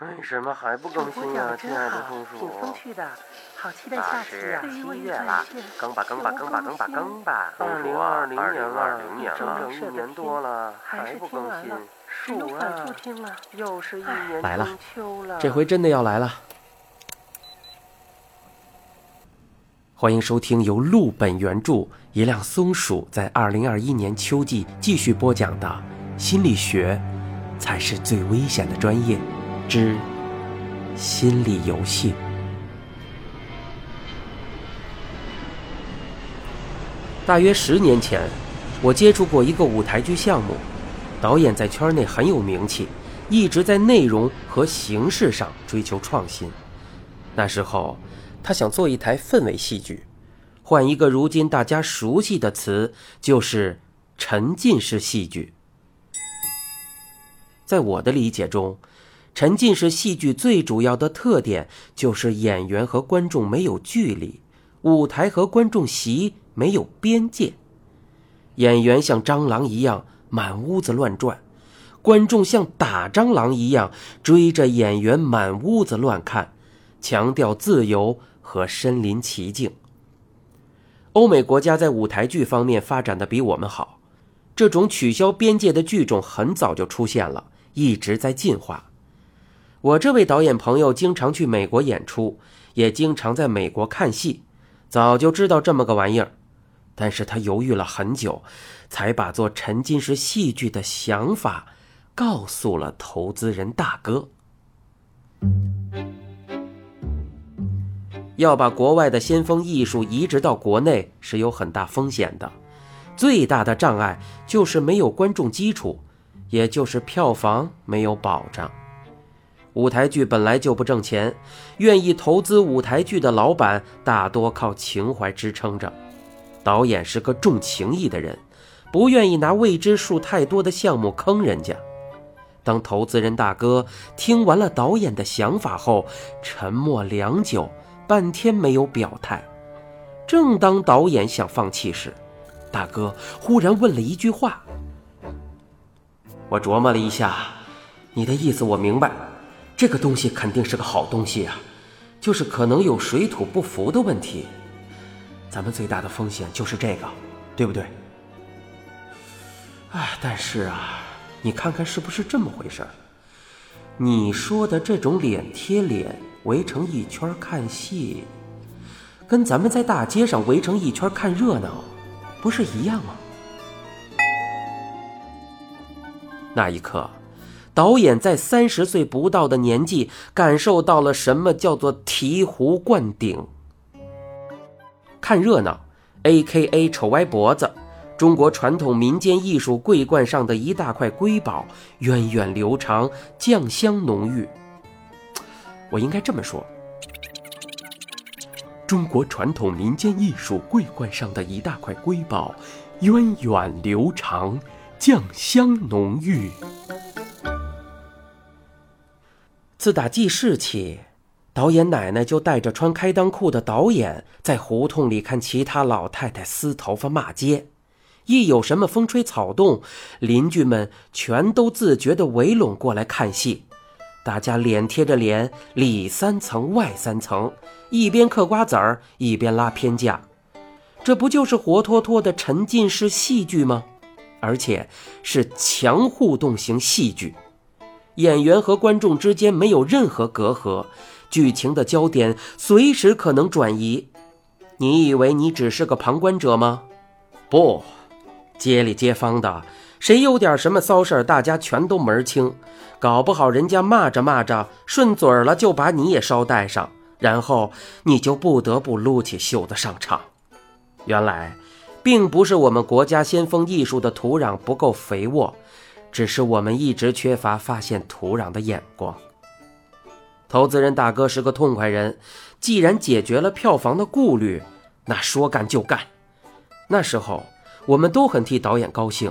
为什么还不更新呀，亲爱的松鼠？挺风趣的，好期待下期是呀！七月了，更吧更吧更吧更吧更吧！二零二零年了，整整一年多了，还不更新？数啊，又是一年中秋了。这回真的要来了。欢迎收听由陆本原著、一辆松鼠在二零二一年秋季继续播讲的《心理学才是最危险的专业之心理游戏》。大约十年前，我接触过一个舞台剧项目，导演在圈内很有名气，一直在内容和形式上追求创新。那时候，他想做一台氛围戏剧，换一个如今大家熟悉的词，就是沉浸式戏剧。在我的理解中，沉浸式戏剧最主要的特点就是演员和观众没有距离，舞台和观众席没有边界。演员像蟑螂一样满屋子乱转，观众像打蟑螂一样追着演员满屋子乱看，强调自由和身临其境。欧美国家在舞台剧方面发展的比我们好，这种取消边界的剧种很早就出现了，一直在进化。我这位导演朋友经常去美国演出，也经常在美国看戏，早就知道这么个玩意儿。但是他犹豫了很久，才把做沉浸式戏剧的想法告诉了投资人大哥。要把国外的先锋艺术移植到国内是有很大风险的，最大的障碍就是没有观众基础，也就是票房没有保障。舞台剧本来就不挣钱，愿意投资舞台剧的老板大多靠情怀支撑着。导演是个重情义的人，不愿意拿未知数太多的项目坑人家。当投资人大哥听完了导演的想法后，沉默良久，半天没有表态。正当导演想放弃时，大哥忽然问了一句话：“我琢磨了一下，你的意思我明白，这个东西肯定是个好东西啊，就是可能有水土不服的问题。”咱们最大的风险就是这个，对不对？哎，但是啊，你看看是不是这么回事儿？你说的这种脸贴脸围成一圈看戏，跟咱们在大街上围成一圈看热闹，不是一样吗？那一刻，导演在三十岁不到的年纪，感受到了什么叫做醍醐灌顶。看热闹，A.K.A. 丑歪脖子，中国传统民间艺术桂冠上的一大块瑰宝，源远流长，酱香浓郁。我应该这么说：中国传统民间艺术桂冠上的一大块瑰宝，源远流长，酱香浓郁。自打记事起。导演奶奶就带着穿开裆裤的导演，在胡同里看其他老太太撕头发骂街。一有什么风吹草动，邻居们全都自觉地围拢过来看戏。大家脸贴着脸，里三层外三层，一边嗑瓜子儿，一边拉偏架。这不就是活脱脱的沉浸式戏剧吗？而且是强互动型戏剧，演员和观众之间没有任何隔阂。剧情的焦点随时可能转移，你以为你只是个旁观者吗？不，街里街坊的，谁有点什么骚事儿，大家全都门儿清。搞不好人家骂着骂着顺嘴儿了，就把你也捎带上，然后你就不得不撸起袖子上场。原来，并不是我们国家先锋艺术的土壤不够肥沃，只是我们一直缺乏发现土壤的眼光。投资人大哥是个痛快人，既然解决了票房的顾虑，那说干就干。那时候我们都很替导演高兴，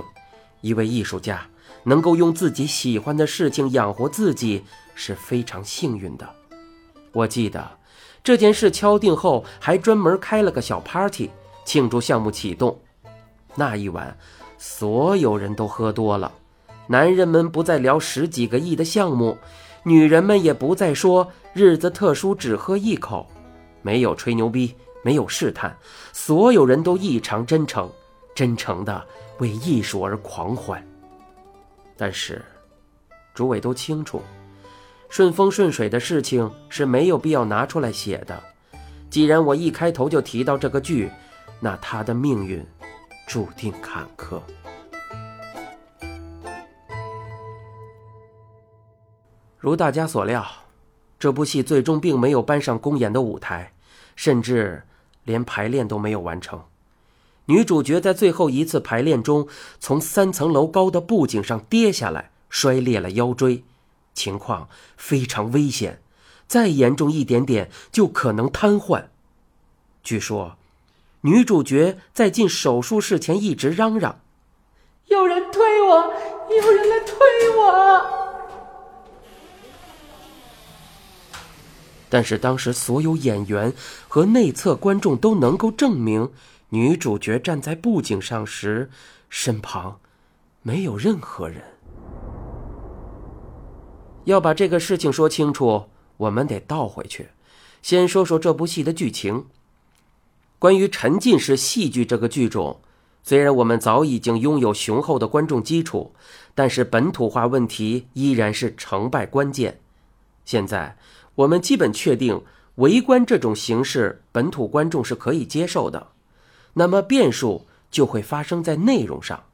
一位艺术家能够用自己喜欢的事情养活自己是非常幸运的。我记得这件事敲定后，还专门开了个小 party 庆祝项目启动。那一晚，所有人都喝多了，男人们不再聊十几个亿的项目，女人们也不再说日子特殊只喝一口，没有吹牛逼，没有试探，所有人都异常真诚，真诚的为艺术而狂欢。但是，诸位都清楚，顺风顺水的事情是没有必要拿出来写的。既然我一开头就提到这个剧，那他的命运注定坎坷。如大家所料，这部戏最终并没有搬上公演的舞台，甚至连排练都没有完成。女主角在最后一次排练中，从三层楼高的布景上跌下来，摔裂了腰椎，情况非常危险，再严重一点点就可能瘫痪。据说，女主角在进手术室前一直嚷嚷：“有人推我，有人来推我。”但是当时所有演员和内侧观众都能够证明，女主角站在布景上时，身旁没有任何人。要把这个事情说清楚，我们得倒回去，先说说这部戏的剧情。关于沉浸式戏剧这个剧种，虽然我们早已经拥有雄厚的观众基础，但是本土化问题依然是成败关键。现在。我们基本确定，围观这种形式，本土观众是可以接受的。那么变数就会发生在内容上。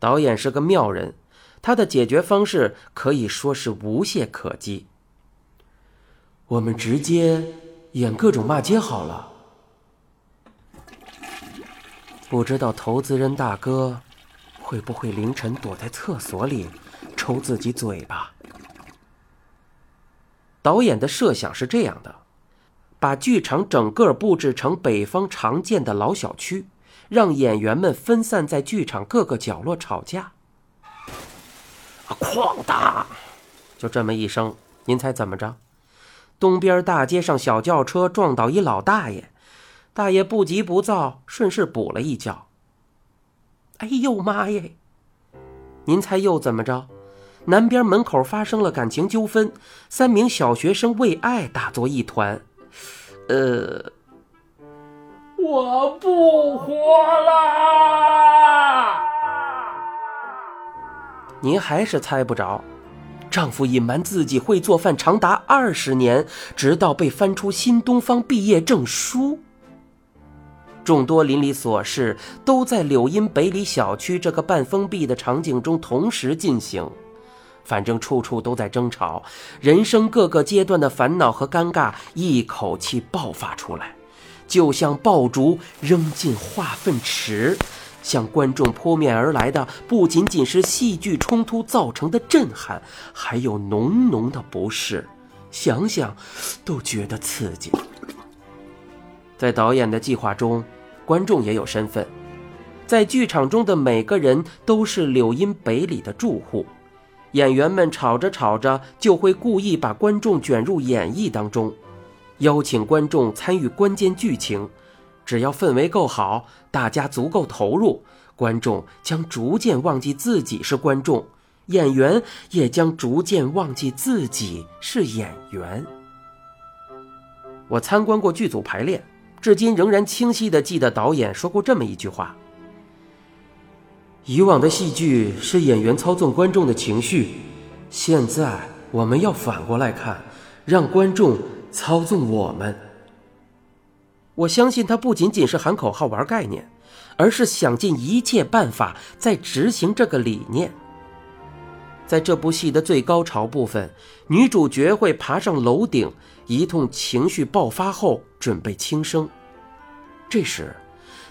导演是个妙人，他的解决方式可以说是无懈可击。我们直接演各种骂街好了。不知道投资人大哥会不会凌晨躲在厕所里抽自己嘴巴？导演的设想是这样的：把剧场整个布置成北方常见的老小区，让演员们分散在剧场各个角落吵架。啊！哐当！就这么一声，您猜怎么着？东边大街上小轿车撞倒一老大爷，大爷不急不躁，顺势补了一脚。哎呦妈耶！您猜又怎么着？南边门口发生了感情纠纷，三名小学生为爱打作一团。呃，我不活了！您还是猜不着，丈夫隐瞒自己会做饭长达二十年，直到被翻出新东方毕业证书。众多邻里琐事都在柳荫北里小区这个半封闭的场景中同时进行。反正处处都在争吵，人生各个阶段的烦恼和尴尬一口气爆发出来，就像爆竹扔进化粪池，向观众扑面而来的不仅仅是戏剧冲突造成的震撼，还有浓浓的不适，想想都觉得刺激。在导演的计划中，观众也有身份，在剧场中的每个人都是柳荫北里的住户。演员们吵着吵着，就会故意把观众卷入演绎当中，邀请观众参与关键剧情。只要氛围够好，大家足够投入，观众将逐渐忘记自己是观众，演员也将逐渐忘记自己是演员。我参观过剧组排练，至今仍然清晰地记得导演说过这么一句话。以往的戏剧是演员操纵观众的情绪，现在我们要反过来看，让观众操纵我们。我相信他不仅仅是喊口号玩概念，而是想尽一切办法在执行这个理念。在这部戏的最高潮部分，女主角会爬上楼顶，一通情绪爆发后准备轻生，这时。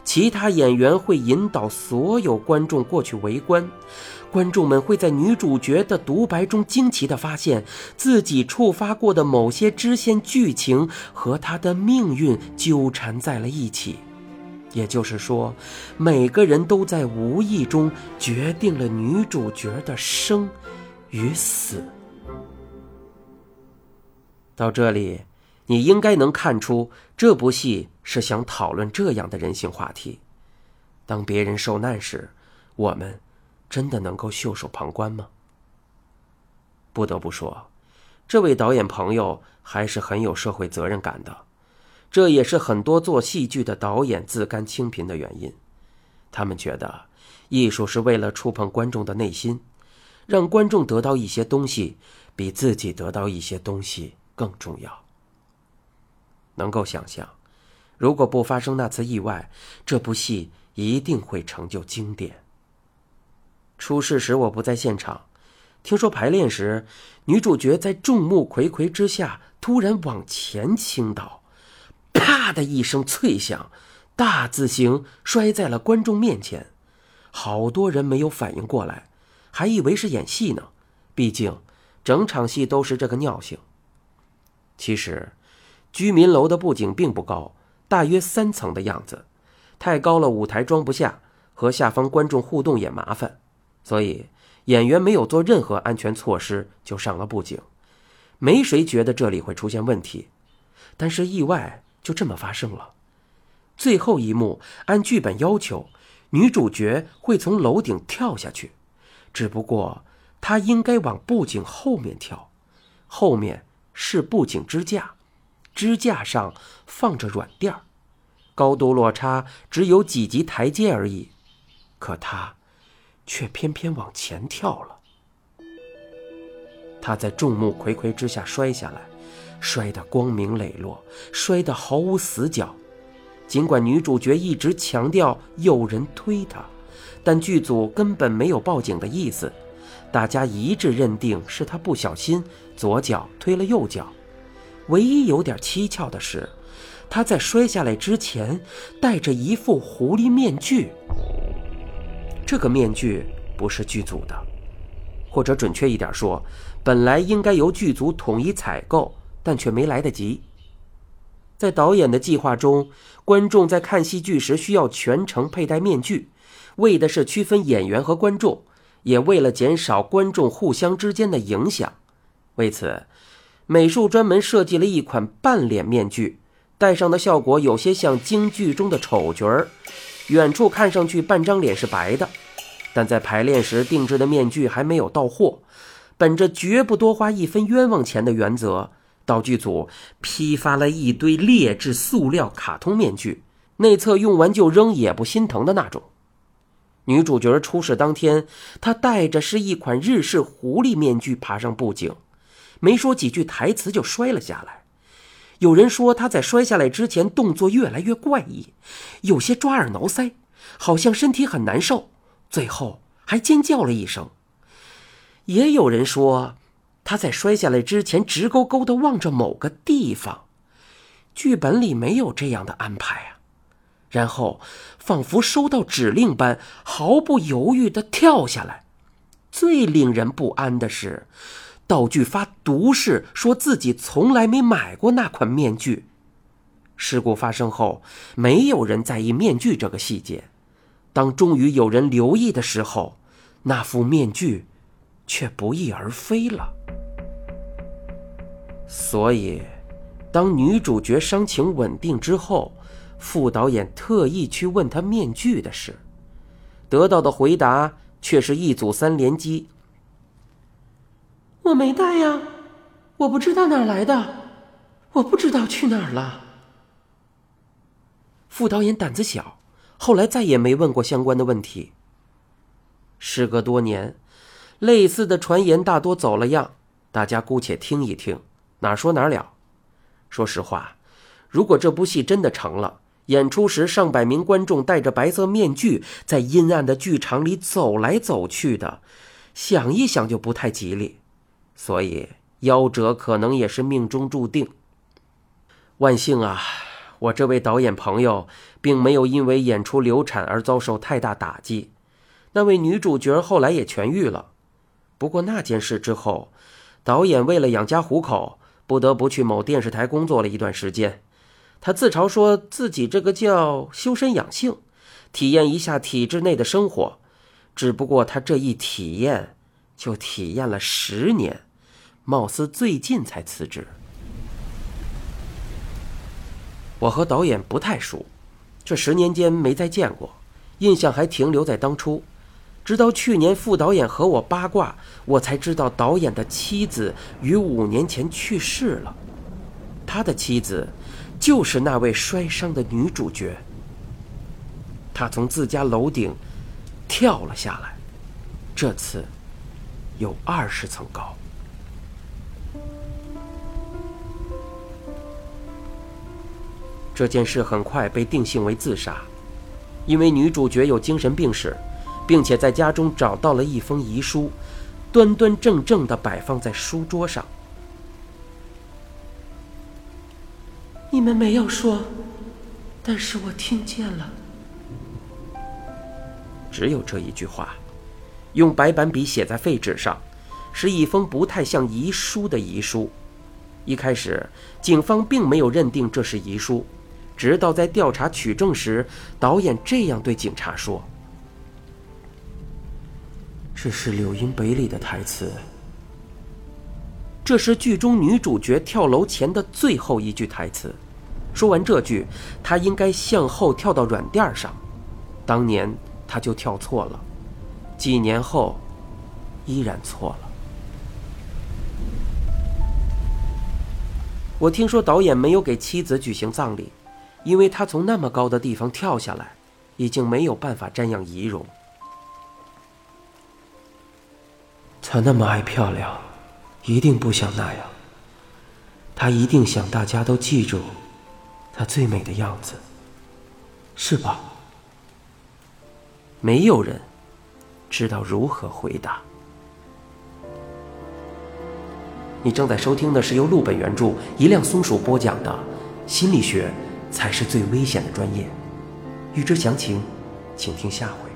其他演员会引导所有观众过去围观，观众们会在女主角的独白中惊奇地发现自己触发过的某些支线剧情和她的命运纠缠在了一起。也就是说，每个人都在无意中决定了女主角的生与死。到这里。你应该能看出，这部戏是想讨论这样的人性话题：当别人受难时，我们真的能够袖手旁观吗？不得不说，这位导演朋友还是很有社会责任感的，这也是很多做戏剧的导演自甘清贫的原因。他们觉得，艺术是为了触碰观众的内心，让观众得到一些东西，比自己得到一些东西更重要。能够想象，如果不发生那次意外，这部戏一定会成就经典。出事时我不在现场，听说排练时，女主角在众目睽睽之下突然往前倾倒，啪的一声脆响，大字形摔在了观众面前。好多人没有反应过来，还以为是演戏呢。毕竟，整场戏都是这个尿性。其实，居民楼的布景并不高，大约三层的样子，太高了舞台装不下，和下方观众互动也麻烦。所以，演员没有做任何安全措施就上了布景，没谁觉得这里会出现问题。但是意外就这么发生了。最后一幕按剧本要求，女主角会从楼顶跳下去，只不过她应该往布景后面跳，后面是布景支架，支架上放着软垫儿高度落差只有几级台阶而已。可他。却偏偏往前跳了。他在众目睽睽之下摔下来，摔得光明磊落，摔得毫无死角。尽管女主角一直强调有人推她，但剧组根本没有报警的意思，大家一致认定是她不小心左脚推了右脚。唯一有点蹊跷的是，他在摔下来之前戴着一副狐狸面具。这个面具不是剧组的，或者准确一点说，本来应该由剧组统一采购，但却没来得及。在导演的计划中，观众在看戏剧时需要全程佩戴面具，为的是区分演员和观众，也为了减少观众互相之间的影响。为此，美术专门设计了一款半脸面具，戴上的效果有些像京剧中的丑角儿。远处看上去半张脸是白的，但在排练时定制的面具还没有到货。本着绝不多花一分冤枉钱的原则，道具组批发了一堆劣质塑料卡通面具，内侧用完就扔也不心疼的那种。女主角出事当天，她戴着是一款日式狐狸面具爬上布景，没说几句台词就摔了下来。有人说他在摔下来之前动作越来越怪异，有些抓耳挠腮，好像身体很难受，最后还尖叫了一声。也有人说他在摔下来之前直勾勾的望着某个地方，剧本里没有这样的安排啊。然后仿佛收到指令般毫不犹豫的跳下来。最令人不安的是。道具发毒誓，说自己从来没买过那款面具。事故发生后，没有人在意面具这个细节。当终于有人留意的时候，那副面具却不翼而飞了。所以，当女主角伤情稳定之后，副导演特意去问她面具的事，得到的回答却是一组三连击。我没带呀，我不知道哪儿来的，我不知道去哪儿了。副导演胆子小，后来再也没问过相关的问题。时隔多年，类似的传言大多走了样，大家姑且听一听，哪说哪了。说实话，如果这部戏真的成了，演出时上百名观众戴着白色面具在阴暗的剧场里走来走去的，想一想就不太吉利。所以，夭折可能也是命中注定。万幸啊，我这位导演朋友并没有因为演出流产而遭受太大打击。那位女主角后来也痊愈了。不过那件事之后，导演为了养家糊口，不得不去某电视台工作了一段时间。他自嘲说自己这个叫修身养性，体验一下体制内的生活。只不过他这一体验，就体验了十年。貌似最近才辞职。我和导演不太熟，这十年间没再见过，印象还停留在当初。直到去年副导演和我八卦，我才知道导演的妻子于五年前去世了。他的妻子就是那位摔伤的女主角。他从自家楼顶跳了下来，这次有二十层高。这件事很快被定性为自杀，因为女主角有精神病史，并且在家中找到了一封遗书，端端正正的摆放在书桌上。你们没有说，但是我听见了。只有这一句话，用白板笔写在废纸上，是一封不太像遗书的遗书。一开始，警方并没有认定这是遗书。直到在调查取证时，导演这样对警察说：“这是柳荫北里的台词。这是剧中女主角跳楼前的最后一句台词。说完这句，她应该向后跳到软垫上。当年她就跳错了，几年后依然错了。我听说导演没有给妻子举行葬礼。”因为他从那么高的地方跳下来，已经没有办法瞻仰仪容。他那么爱漂亮，一定不想那样。他一定想大家都记住他最美的样子，是吧？没有人知道如何回答。你正在收听的是由陆本原著、一辆松鼠播讲的心理学。才是最危险的专业。欲知详情，请听下回。